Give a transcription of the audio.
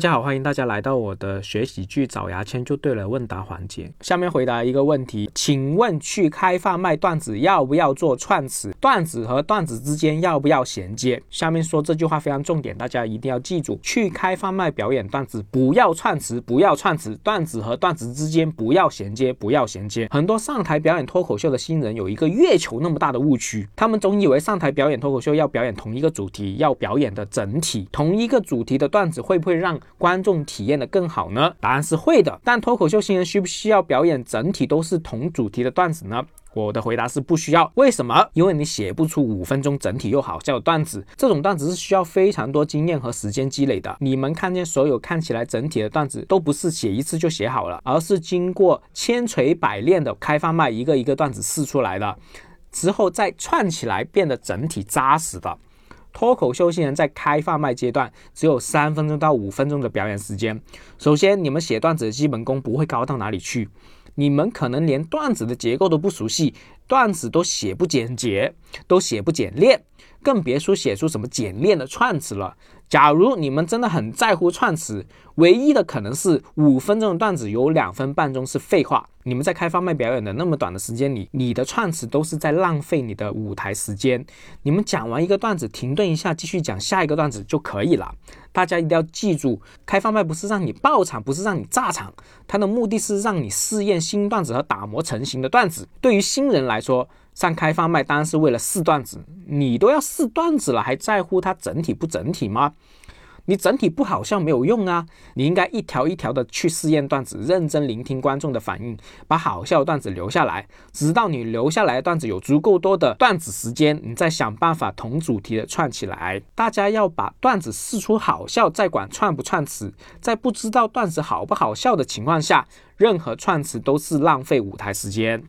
大家好，欢迎大家来到我的学喜剧找牙签就对了问答环节。下面回答一个问题，请问去开贩卖段子要不要做串词？段子和段子之间要不要衔接？下面说这句话非常重点，大家一定要记住：去开贩卖表演段子不要串词，不要串词，段子和段子之间不要衔接，不要衔接。很多上台表演脱口秀的新人有一个月球那么大的误区，他们总以为上台表演脱口秀要表演同一个主题，要表演的整体，同一个主题的段子会不会让观众体验的更好呢？答案是会的。但脱口秀新人需不需要表演整体都是同主题的段子呢？我的回答是不需要。为什么？因为你写不出五分钟整体又好笑的段子，这种段子是需要非常多经验和时间积累的。你们看见所有看起来整体的段子，都不是写一次就写好了，而是经过千锤百炼的开放麦，一个一个段子试出来的，之后再串起来变得整体扎实的。脱口秀新人在开放麦阶段只有三分钟到五分钟的表演时间。首先，你们写段子的基本功不会高到哪里去，你们可能连段子的结构都不熟悉，段子都写不简洁，都写不简练，更别说写出什么简练的串词了。假如你们真的很在乎串词，唯一的可能是五分钟的段子有两分半钟是废话。你们在开放麦表演的那么短的时间里，你的串词都是在浪费你的舞台时间。你们讲完一个段子，停顿一下，继续讲下一个段子就可以了。大家一定要记住，开放麦不是让你爆场，不是让你炸场，它的目的是让你试验新段子和打磨成型的段子。对于新人来说，上开放麦当然是为了试段子，你都要试段子了，还在乎它整体不整体吗？你整体不好笑没有用啊！你应该一条一条的去试验段子，认真聆听观众的反应，把好笑的段子留下来，直到你留下来的段子有足够多的段子时间，你再想办法同主题的串起来。大家要把段子试出好笑，再管串不串词。在不知道段子好不好笑的情况下，任何串词都是浪费舞台时间。